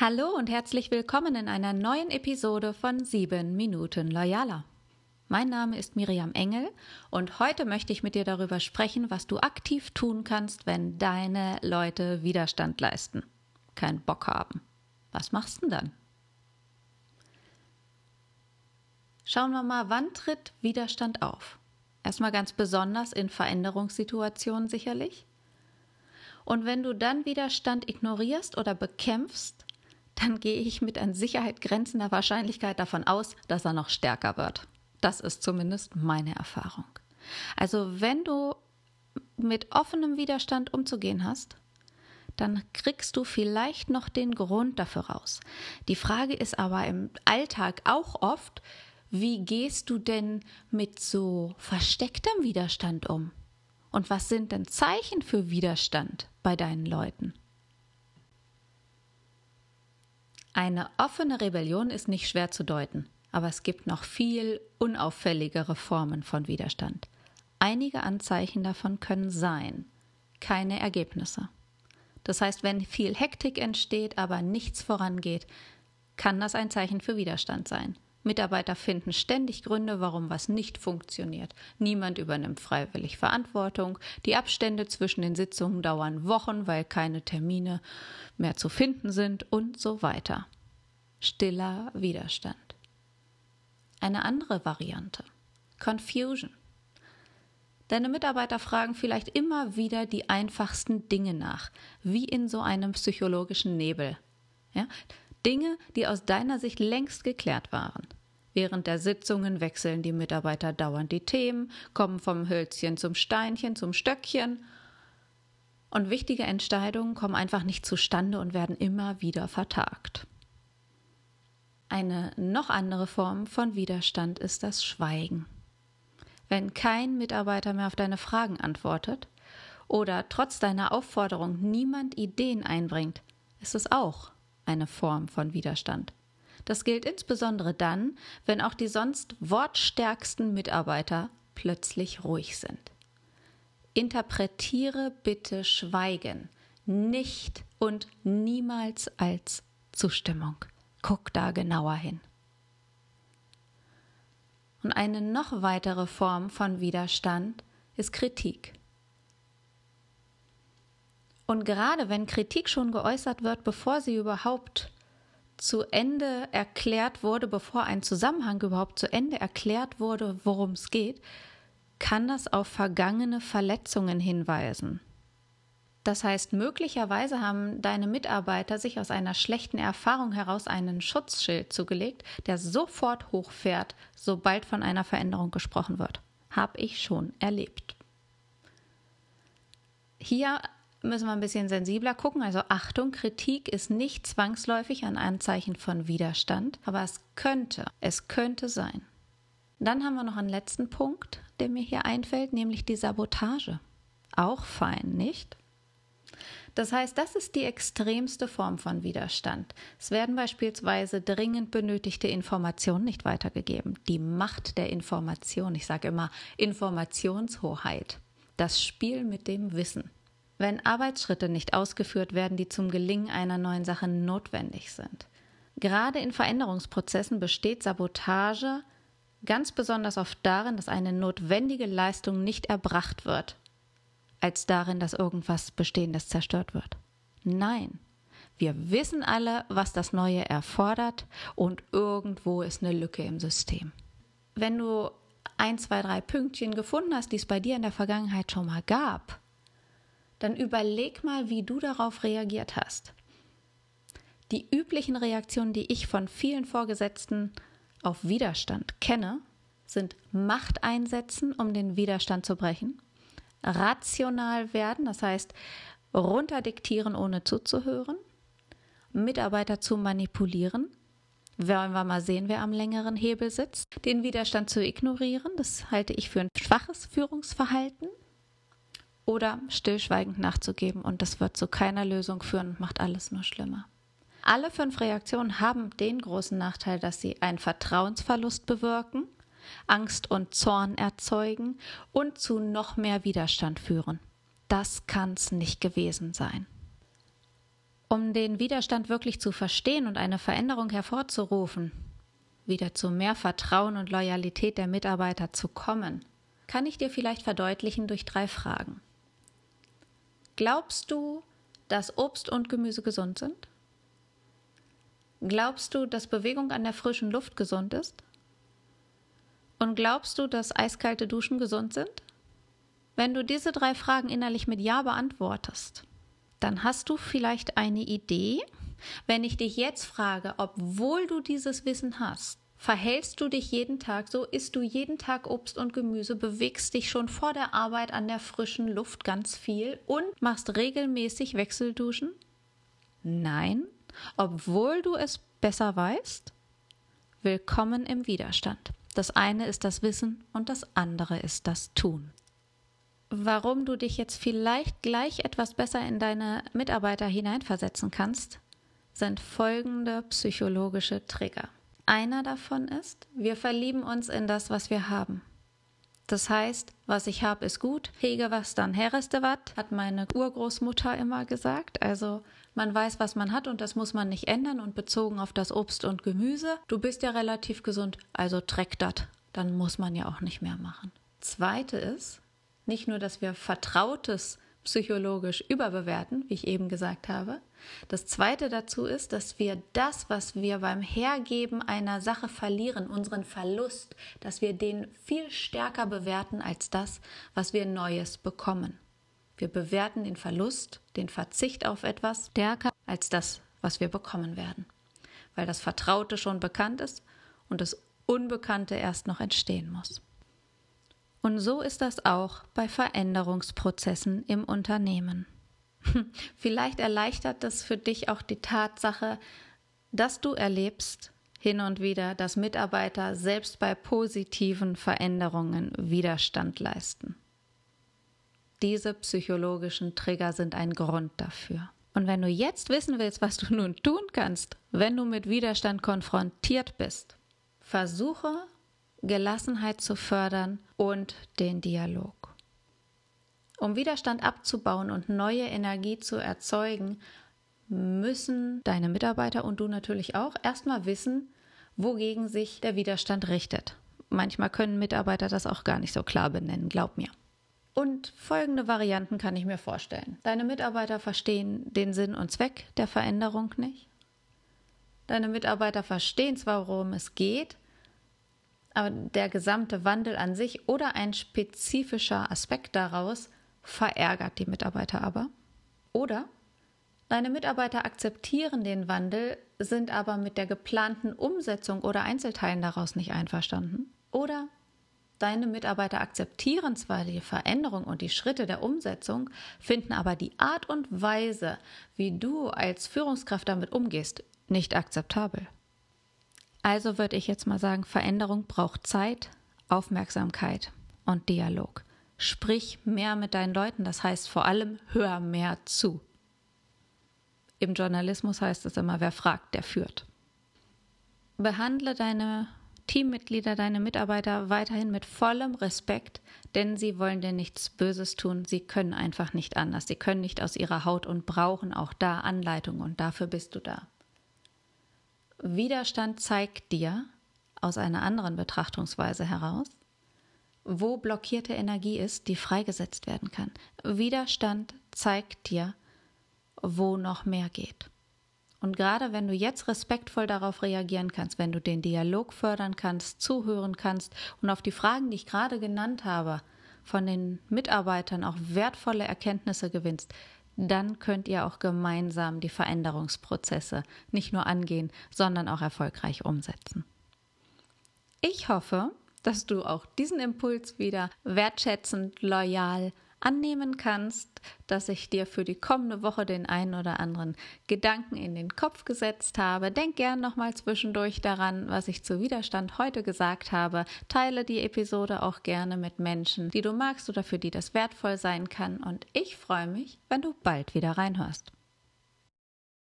Hallo und herzlich willkommen in einer neuen Episode von 7 Minuten Loyaler. Mein Name ist Miriam Engel und heute möchte ich mit dir darüber sprechen, was du aktiv tun kannst, wenn deine Leute Widerstand leisten, keinen Bock haben. Was machst du denn dann? Schauen wir mal, wann tritt Widerstand auf? Erstmal ganz besonders in Veränderungssituationen sicherlich. Und wenn du dann Widerstand ignorierst oder bekämpfst, dann gehe ich mit an Sicherheit grenzender Wahrscheinlichkeit davon aus, dass er noch stärker wird. Das ist zumindest meine Erfahrung. Also wenn du mit offenem Widerstand umzugehen hast, dann kriegst du vielleicht noch den Grund dafür raus. Die Frage ist aber im Alltag auch oft, wie gehst du denn mit so verstecktem Widerstand um? Und was sind denn Zeichen für Widerstand bei deinen Leuten? Eine offene Rebellion ist nicht schwer zu deuten, aber es gibt noch viel unauffälligere Formen von Widerstand. Einige Anzeichen davon können sein keine Ergebnisse. Das heißt, wenn viel Hektik entsteht, aber nichts vorangeht, kann das ein Zeichen für Widerstand sein. Mitarbeiter finden ständig Gründe, warum was nicht funktioniert. Niemand übernimmt freiwillig Verantwortung. Die Abstände zwischen den Sitzungen dauern Wochen, weil keine Termine mehr zu finden sind und so weiter. Stiller Widerstand. Eine andere Variante. Confusion. Deine Mitarbeiter fragen vielleicht immer wieder die einfachsten Dinge nach, wie in so einem psychologischen Nebel. Ja? Dinge, die aus deiner Sicht längst geklärt waren. Während der Sitzungen wechseln die Mitarbeiter dauernd die Themen, kommen vom Hölzchen zum Steinchen, zum Stöckchen. Und wichtige Entscheidungen kommen einfach nicht zustande und werden immer wieder vertagt. Eine noch andere Form von Widerstand ist das Schweigen. Wenn kein Mitarbeiter mehr auf deine Fragen antwortet oder trotz deiner Aufforderung niemand Ideen einbringt, ist es auch eine Form von Widerstand. Das gilt insbesondere dann, wenn auch die sonst wortstärksten Mitarbeiter plötzlich ruhig sind. Interpretiere bitte Schweigen nicht und niemals als Zustimmung. Guck da genauer hin. Und eine noch weitere Form von Widerstand ist Kritik. Und gerade wenn Kritik schon geäußert wird, bevor sie überhaupt zu Ende erklärt wurde, bevor ein Zusammenhang überhaupt zu Ende erklärt wurde, worum es geht, kann das auf vergangene Verletzungen hinweisen. Das heißt, möglicherweise haben deine Mitarbeiter sich aus einer schlechten Erfahrung heraus einen Schutzschild zugelegt, der sofort hochfährt, sobald von einer Veränderung gesprochen wird. Hab ich schon erlebt. Hier müssen wir ein bisschen sensibler gucken. Also Achtung, Kritik ist nicht zwangsläufig ein Anzeichen von Widerstand, aber es könnte, es könnte sein. Dann haben wir noch einen letzten Punkt, der mir hier einfällt, nämlich die Sabotage. Auch fein, nicht? Das heißt, das ist die extremste Form von Widerstand. Es werden beispielsweise dringend benötigte Informationen nicht weitergegeben. Die Macht der Information, ich sage immer Informationshoheit, das Spiel mit dem Wissen wenn Arbeitsschritte nicht ausgeführt werden, die zum Gelingen einer neuen Sache notwendig sind. Gerade in Veränderungsprozessen besteht Sabotage ganz besonders oft darin, dass eine notwendige Leistung nicht erbracht wird, als darin, dass irgendwas Bestehendes zerstört wird. Nein, wir wissen alle, was das Neue erfordert und irgendwo ist eine Lücke im System. Wenn du ein, zwei, drei Pünktchen gefunden hast, die es bei dir in der Vergangenheit schon mal gab, dann überleg mal, wie du darauf reagiert hast. Die üblichen Reaktionen, die ich von vielen Vorgesetzten auf Widerstand kenne, sind Macht einsetzen, um den Widerstand zu brechen, rational werden, das heißt runterdiktieren, ohne zuzuhören, Mitarbeiter zu manipulieren, wollen wir mal sehen, wer am längeren Hebel sitzt, den Widerstand zu ignorieren, das halte ich für ein schwaches Führungsverhalten, oder stillschweigend nachzugeben und das wird zu keiner Lösung führen und macht alles nur schlimmer. Alle fünf Reaktionen haben den großen Nachteil, dass sie einen Vertrauensverlust bewirken, Angst und Zorn erzeugen und zu noch mehr Widerstand führen. Das kann's nicht gewesen sein. Um den Widerstand wirklich zu verstehen und eine Veränderung hervorzurufen, wieder zu mehr Vertrauen und Loyalität der Mitarbeiter zu kommen, kann ich dir vielleicht verdeutlichen durch drei Fragen. Glaubst du, dass Obst und Gemüse gesund sind? Glaubst du, dass Bewegung an der frischen Luft gesund ist? Und glaubst du, dass eiskalte Duschen gesund sind? Wenn du diese drei Fragen innerlich mit Ja beantwortest, dann hast du vielleicht eine Idee. Wenn ich dich jetzt frage, obwohl du dieses Wissen hast, verhältst du dich jeden Tag so, isst du jeden Tag Obst und Gemüse, bewegst dich schon vor der Arbeit an der frischen Luft ganz viel und machst regelmäßig Wechselduschen? Nein, obwohl du es besser weißt? Willkommen im Widerstand. Das eine ist das Wissen und das andere ist das Tun. Warum du dich jetzt vielleicht gleich etwas besser in deine Mitarbeiter hineinversetzen kannst, sind folgende psychologische Trigger. Einer davon ist, wir verlieben uns in das, was wir haben. Das heißt, was ich habe, ist gut. Hege was, dann herreste wat, hat meine Urgroßmutter immer gesagt. Also man weiß, was man hat und das muss man nicht ändern. Und bezogen auf das Obst und Gemüse, du bist ja relativ gesund, also treck dat. Dann muss man ja auch nicht mehr machen. Zweite ist, nicht nur, dass wir Vertrautes psychologisch überbewerten, wie ich eben gesagt habe. Das Zweite dazu ist, dass wir das, was wir beim Hergeben einer Sache verlieren, unseren Verlust, dass wir den viel stärker bewerten als das, was wir Neues bekommen. Wir bewerten den Verlust, den Verzicht auf etwas stärker als das, was wir bekommen werden, weil das Vertraute schon bekannt ist und das Unbekannte erst noch entstehen muss. Und so ist das auch bei Veränderungsprozessen im Unternehmen. Vielleicht erleichtert das für dich auch die Tatsache, dass du erlebst hin und wieder, dass Mitarbeiter selbst bei positiven Veränderungen Widerstand leisten. Diese psychologischen Trigger sind ein Grund dafür. Und wenn du jetzt wissen willst, was du nun tun kannst, wenn du mit Widerstand konfrontiert bist, versuche Gelassenheit zu fördern und den Dialog. Um Widerstand abzubauen und neue Energie zu erzeugen, müssen deine Mitarbeiter und du natürlich auch erstmal wissen, wogegen sich der Widerstand richtet. Manchmal können Mitarbeiter das auch gar nicht so klar benennen, glaub mir. Und folgende Varianten kann ich mir vorstellen. Deine Mitarbeiter verstehen den Sinn und Zweck der Veränderung nicht. Deine Mitarbeiter verstehen zwar, worum es geht, aber der gesamte Wandel an sich oder ein spezifischer Aspekt daraus verärgert die Mitarbeiter aber. Oder deine Mitarbeiter akzeptieren den Wandel, sind aber mit der geplanten Umsetzung oder Einzelteilen daraus nicht einverstanden. Oder deine Mitarbeiter akzeptieren zwar die Veränderung und die Schritte der Umsetzung, finden aber die Art und Weise, wie du als Führungskraft damit umgehst, nicht akzeptabel. Also würde ich jetzt mal sagen, Veränderung braucht Zeit, Aufmerksamkeit und Dialog. Sprich mehr mit deinen Leuten, das heißt vor allem hör mehr zu. Im Journalismus heißt es immer, wer fragt, der führt. Behandle deine Teammitglieder, deine Mitarbeiter weiterhin mit vollem Respekt, denn sie wollen dir nichts Böses tun. Sie können einfach nicht anders. Sie können nicht aus ihrer Haut und brauchen auch da Anleitung und dafür bist du da. Widerstand zeigt dir aus einer anderen Betrachtungsweise heraus, wo blockierte Energie ist, die freigesetzt werden kann. Widerstand zeigt dir, wo noch mehr geht. Und gerade wenn du jetzt respektvoll darauf reagieren kannst, wenn du den Dialog fördern kannst, zuhören kannst und auf die Fragen, die ich gerade genannt habe, von den Mitarbeitern auch wertvolle Erkenntnisse gewinnst, dann könnt ihr auch gemeinsam die Veränderungsprozesse nicht nur angehen, sondern auch erfolgreich umsetzen. Ich hoffe, dass du auch diesen Impuls wieder wertschätzend, loyal annehmen kannst, dass ich dir für die kommende Woche den einen oder anderen Gedanken in den Kopf gesetzt habe. Denk gern nochmal zwischendurch daran, was ich zu Widerstand heute gesagt habe. Teile die Episode auch gerne mit Menschen, die du magst oder für die das wertvoll sein kann. Und ich freue mich, wenn du bald wieder reinhörst.